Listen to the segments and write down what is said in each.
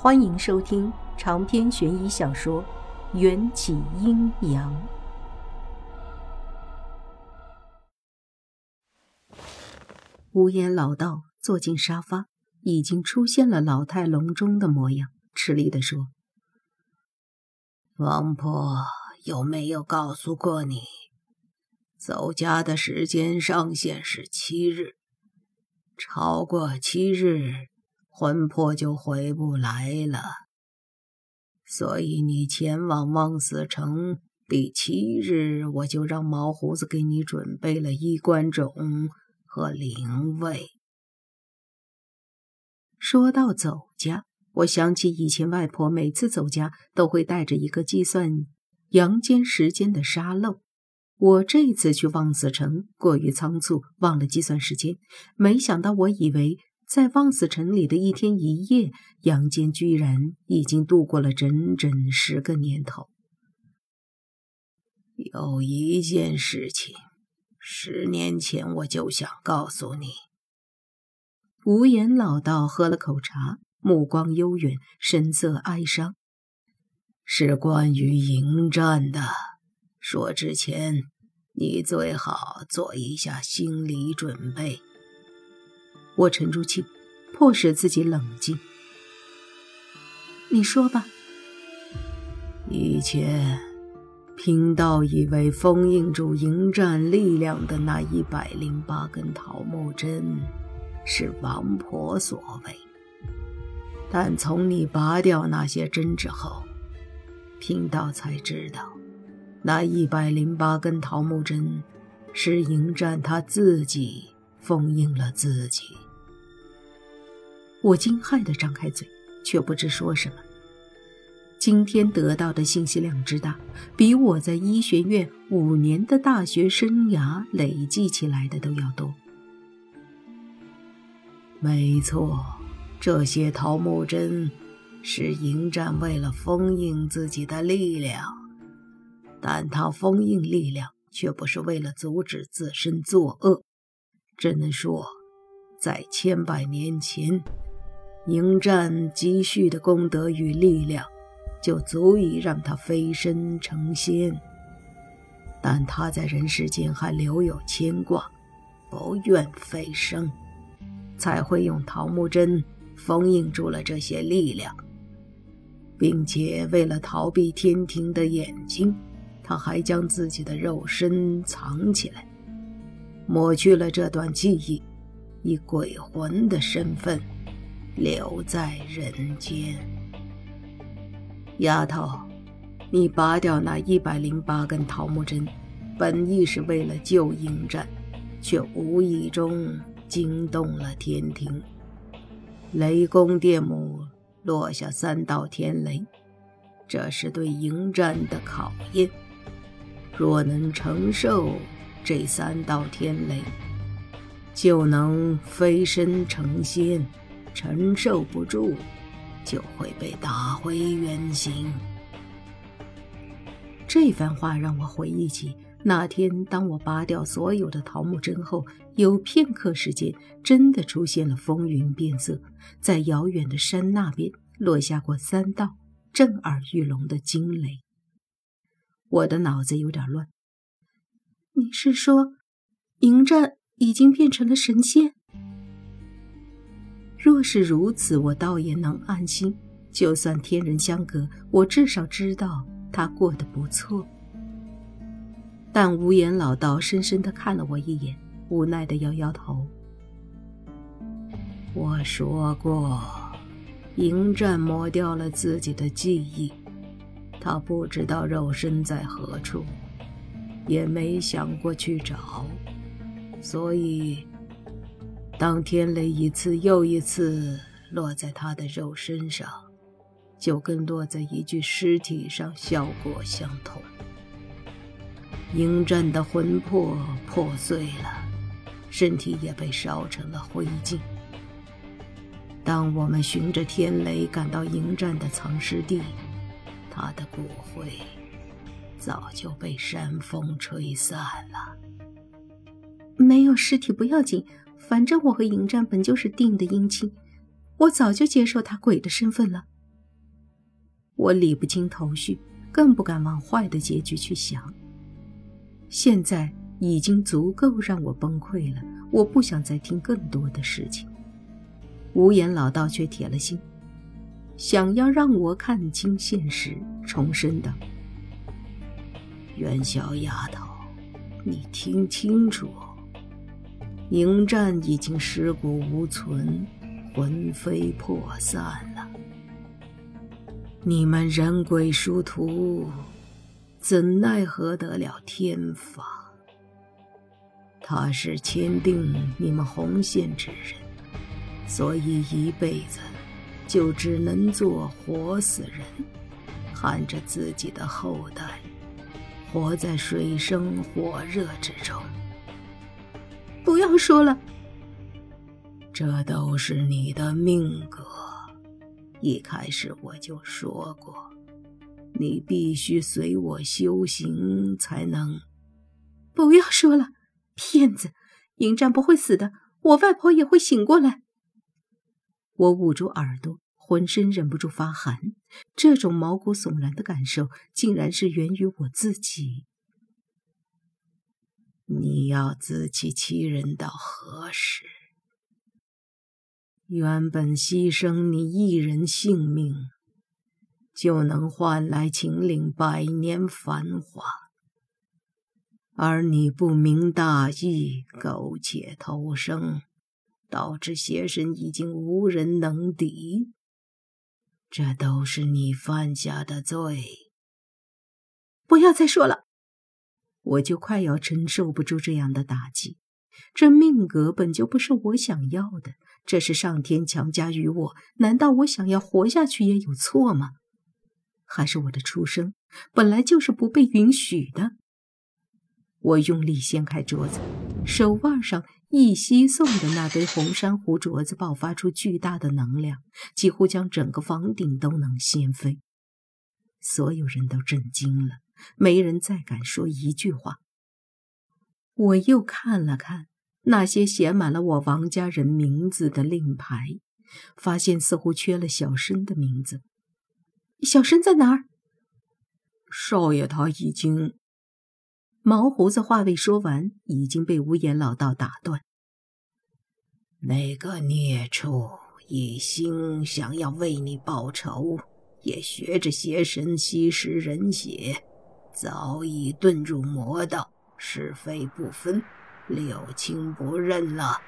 欢迎收听长篇悬疑小说《缘起阴阳》。无言老道坐进沙发，已经出现了老态龙钟的模样，吃力地说：“王婆有没有告诉过你，走家的时间上限是七日，超过七日？”魂魄就回不来了，所以你前往望死城第七日，我就让毛胡子给你准备了衣冠冢和灵位。说到走家，我想起以前外婆每次走家都会带着一个计算阳间时间的沙漏。我这次去望死城过于仓促，忘了计算时间，没想到我以为。在望死城里的一天一夜，杨坚居然已经度过了整整十个年头。有一件事情，十年前我就想告诉你。无言老道喝了口茶，目光悠远，神色哀伤。是关于迎战的。说之前，你最好做一下心理准备。我沉住气，迫使自己冷静。你说吧。以前，贫道以为封印住迎战力量的那一百零八根桃木针是王婆所为，但从你拔掉那些针之后，贫道才知道，那一百零八根桃木针是迎战他自己封印了自己。我惊骇地张开嘴，却不知说什么。今天得到的信息量之大，比我在医学院五年的大学生涯累计起来的都要多。没错，这些桃木针是迎战为了封印自己的力量，但他封印力量却不是为了阻止自身作恶，只能说，在千百年前。迎战积蓄的功德与力量，就足以让他飞升成仙。但他在人世间还留有牵挂，不愿飞升，才会用桃木针封印住了这些力量，并且为了逃避天庭的眼睛，他还将自己的肉身藏起来，抹去了这段记忆，以鬼魂的身份。留在人间，丫头，你拔掉那一百零八根桃木针，本意是为了救迎战，却无意中惊动了天庭。雷公电母落下三道天雷，这是对迎战的考验。若能承受这三道天雷，就能飞身成仙。承受不住，就会被打回原形。这番话让我回忆起那天，当我拔掉所有的桃木针后，有片刻时间，真的出现了风云变色，在遥远的山那边落下过三道震耳欲聋的惊雷。我的脑子有点乱。你是说，迎战已经变成了神仙？若是如此，我倒也能安心。就算天人相隔，我至少知道他过得不错。但无言老道深深地看了我一眼，无奈地摇摇头。我说过，迎战磨掉了自己的记忆，他不知道肉身在何处，也没想过去找，所以。当天雷一次又一次落在他的肉身上，就跟落在一具尸体上效果相同。迎战的魂魄破碎了，身体也被烧成了灰烬。当我们循着天雷赶到迎战的藏尸地，他的骨灰早就被山风吹散了。没有尸体不要紧。反正我和迎战本就是定的姻亲，我早就接受他鬼的身份了。我理不清头绪，更不敢往坏的结局去想。现在已经足够让我崩溃了，我不想再听更多的事情。无言老道却铁了心，想要让我看清现实，重申道：“袁小丫头，你听清楚，迎战已经尸骨无存，魂飞魄散了。你们人鬼殊途，怎奈何得了天法？他是签订你们红线之人。”所以一辈子就只能做活死人，看着自己的后代活在水深火热之中。不要说了，这都是你的命格。一开始我就说过，你必须随我修行才能。不要说了，骗子！迎战不会死的，我外婆也会醒过来。我捂住耳朵，浑身忍不住发寒。这种毛骨悚然的感受，竟然是源于我自己。你要自欺欺人到何时？原本牺牲你一人性命，就能换来秦岭百年繁华，而你不明大义，苟且偷生。导致邪神已经无人能敌，这都是你犯下的罪。不要再说了，我就快要承受不住这样的打击。这命格本就不是我想要的，这是上天强加于我。难道我想要活下去也有错吗？还是我的出生本来就是不被允许的？我用力掀开桌子，手腕上。一吸送的那堆红珊瑚镯子爆发出巨大的能量，几乎将整个房顶都能掀飞。所有人都震惊了，没人再敢说一句话。我又看了看那些写满了我王家人名字的令牌，发现似乎缺了小生的名字。小生在哪儿？少爷他已经……毛胡子话未说完，已经被无言老道打断。那个孽畜一心想要为你报仇，也学着邪神吸食人血，早已遁入魔道，是非不分，六亲不认了。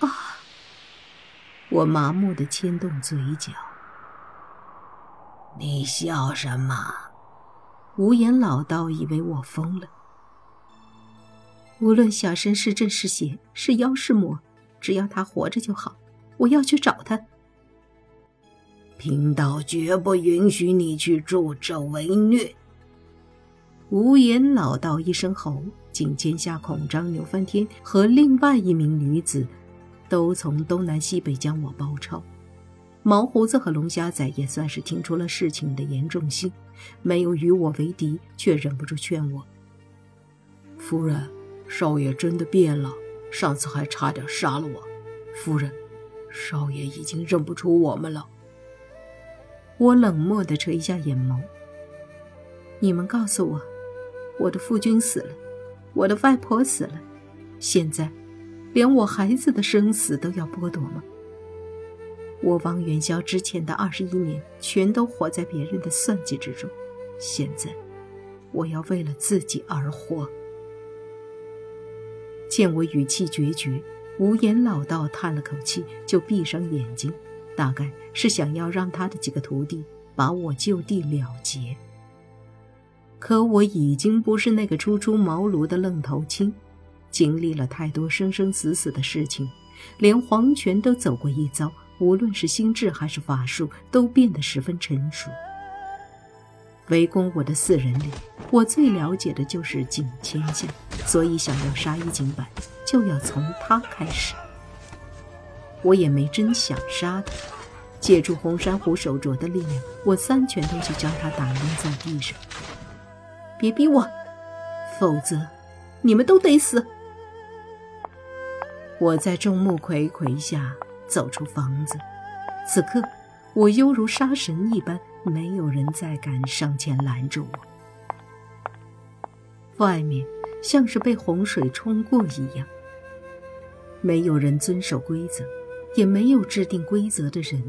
啊！我麻木的牵动嘴角。你笑什么？无言老道以为我疯了。无论小生是正是邪，是妖是魔，只要他活着就好。我要去找他。贫道绝不允许你去助纣为虐。无言老道一声吼，仅见下孔张、牛翻天和另外一名女子，都从东南西北将我包抄。毛胡子和龙虾仔也算是听出了事情的严重性，没有与我为敌，却忍不住劝我：“夫人，少爷真的变了，上次还差点杀了我。夫人，少爷已经认不出我们了。”我冷漠地垂下眼眸：“你们告诉我，我的夫君死了，我的外婆死了，现在，连我孩子的生死都要剥夺吗？”我王元宵之前的二十一年，全都活在别人的算计之中。现在，我要为了自己而活。见我语气决绝，无言老道叹了口气，就闭上眼睛，大概是想要让他的几个徒弟把我就地了结。可我已经不是那个初出茅庐的愣头青，经历了太多生生死死的事情，连黄泉都走过一遭。无论是心智还是法术，都变得十分成熟。围攻我的四人里，我最了解的就是景千夏，所以想要杀一景百，就要从他开始。我也没真想杀他，借助红珊瑚手镯的力量，我三拳头就将他打晕在地上。别逼我，否则你们都得死！我在众目睽睽下。走出房子，此刻我犹如杀神一般，没有人再敢上前拦住我。外面像是被洪水冲过一样，没有人遵守规则，也没有制定规则的人。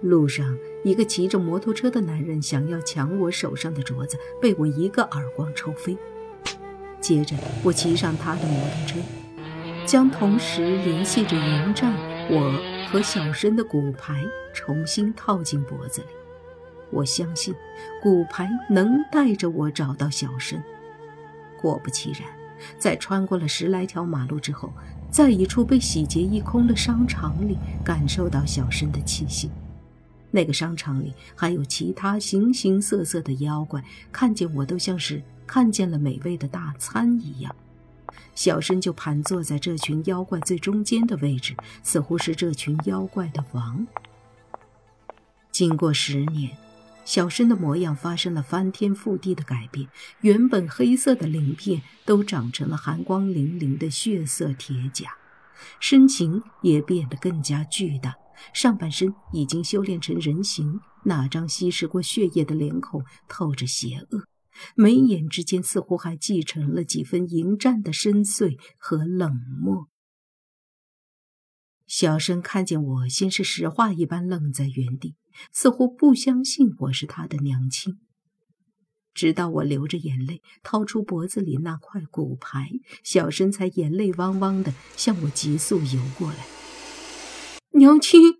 路上，一个骑着摩托车的男人想要抢我手上的镯子，被我一个耳光抽飞。接着，我骑上他的摩托车，将同时联系着迎战我和小申的骨牌重新套进脖子里。我相信，骨牌能带着我找到小申。果不其然，在穿过了十来条马路之后，在一处被洗劫一空的商场里，感受到小申的气息。那个商场里还有其他形形色色的妖怪，看见我都像是。看见了美味的大餐一样，小申就盘坐在这群妖怪最中间的位置，似乎是这群妖怪的王。经过十年，小生的模样发生了翻天覆地的改变，原本黑色的鳞片都长成了寒光凛凛的血色铁甲，身形也变得更加巨大，上半身已经修炼成人形，那张吸食过血液的脸孔透着邪恶。眉眼之间似乎还继承了几分迎战的深邃和冷漠。小生看见我，先是石化一般愣在原地，似乎不相信我是他的娘亲。直到我流着眼泪掏出脖子里那块骨牌，小生才眼泪汪汪的向我急速游过来。娘亲，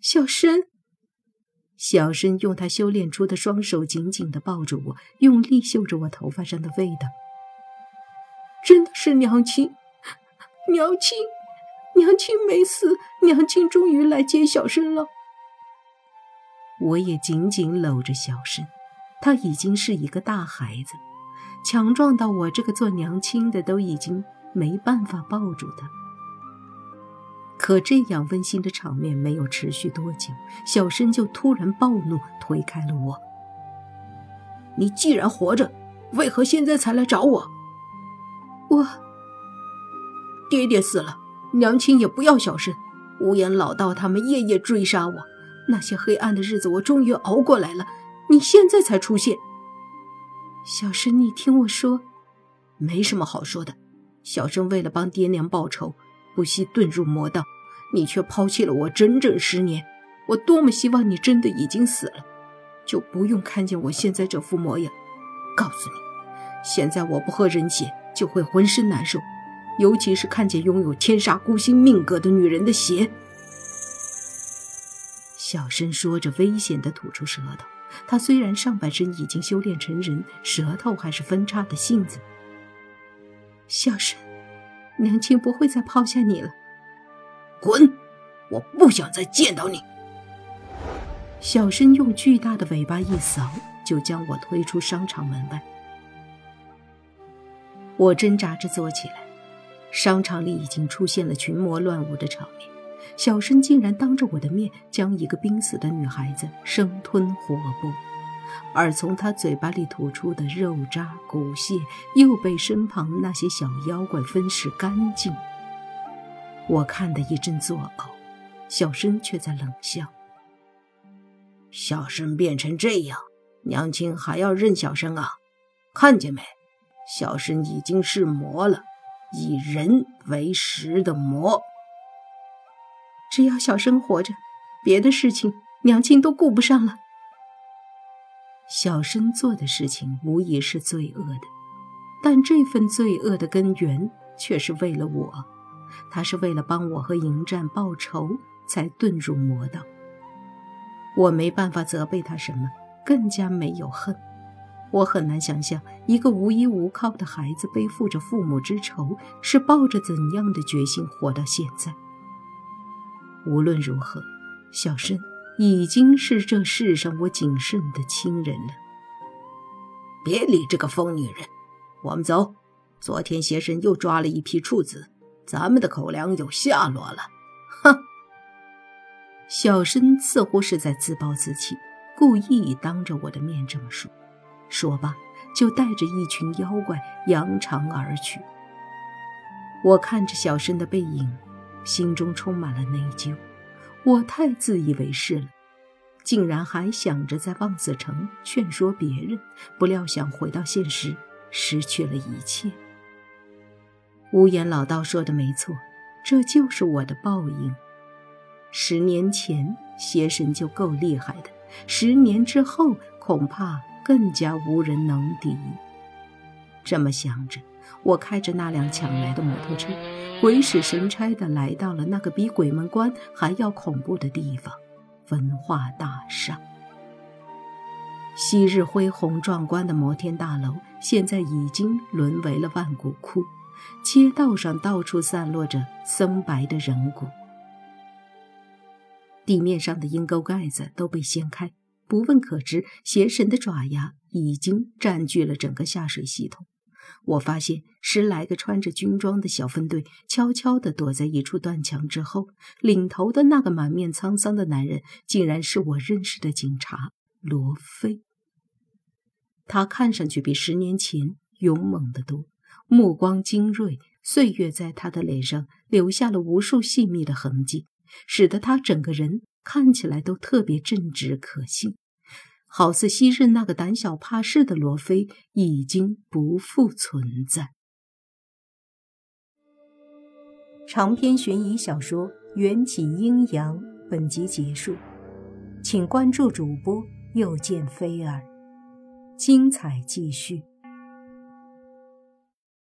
小生。小申用他修炼出的双手紧紧的抱住我，用力嗅着我头发上的味道。真的是娘亲，娘亲，娘亲没死，娘亲终于来接小申了。我也紧紧搂着小申，他已经是一个大孩子，强壮到我这个做娘亲的都已经没办法抱住他。可这样温馨的场面没有持续多久，小申就突然暴怒，推开了我。你既然活着，为何现在才来找我？我爹爹死了，娘亲也不要小申，无言老道他们夜夜追杀我，那些黑暗的日子我终于熬过来了。你现在才出现，小生，你听我说，没什么好说的。小生为了帮爹娘报仇。不惜遁入魔道，你却抛弃了我整整十年。我多么希望你真的已经死了，就不用看见我现在这副模样。告诉你，现在我不喝人血就会浑身难受，尤其是看见拥有天煞孤星命格的女人的血。小声说着，危险地吐出舌头。他虽然上半身已经修炼成人，舌头还是分叉的性子。小声。娘亲不会再抛下你了。滚！我不想再见到你。小申用巨大的尾巴一扫，就将我推出商场门外。我挣扎着坐起来，商场里已经出现了群魔乱舞的场面。小申竟然当着我的面将一个濒死的女孩子生吞活剥。而从他嘴巴里吐出的肉渣骨屑，又被身旁那些小妖怪分食干净。我看得一阵作呕，小生却在冷笑。小生变成这样，娘亲还要认小生啊？看见没，小生已经是魔了，以人为食的魔。只要小生活着，别的事情娘亲都顾不上了。小生做的事情无疑是罪恶的，但这份罪恶的根源却是为了我。他是为了帮我和迎战报仇才遁入魔道。我没办法责备他什么，更加没有恨。我很难想象一个无依无靠的孩子背负着父母之仇，是抱着怎样的决心活到现在。无论如何，小申。已经是这世上我仅剩的亲人了。别理这个疯女人，我们走。昨天邪神又抓了一批处子，咱们的口粮有下落了。哼！小申似乎是在自暴自弃，故意当着我的面这么说。说罢，就带着一群妖怪扬长而去。我看着小申的背影，心中充满了内疚。我太自以为是了，竟然还想着在望子城劝说别人，不料想回到现实，失去了一切。无言老道说的没错，这就是我的报应。十年前邪神就够厉害的，十年之后恐怕更加无人能敌。这么想着，我开着那辆抢来的摩托车，鬼使神差地来到了那个比鬼门关还要恐怖的地方——文化大厦。昔日恢宏壮观的摩天大楼，现在已经沦为了万骨窟。街道上到处散落着森白的人骨，地面上的阴沟盖子都被掀开，不问可知，邪神的爪牙已经占据了整个下水系统。我发现十来个穿着军装的小分队悄悄地躲在一处断墙之后，领头的那个满面沧桑的男人，竟然是我认识的警察罗非。他看上去比十年前勇猛得多。目光精锐，岁月在他的脸上留下了无数细密的痕迹，使得他整个人看起来都特别正直可信，好似昔日那个胆小怕事的罗非已经不复存在。长篇悬疑小说《缘起阴阳》本集结束，请关注主播又见菲儿，精彩继续。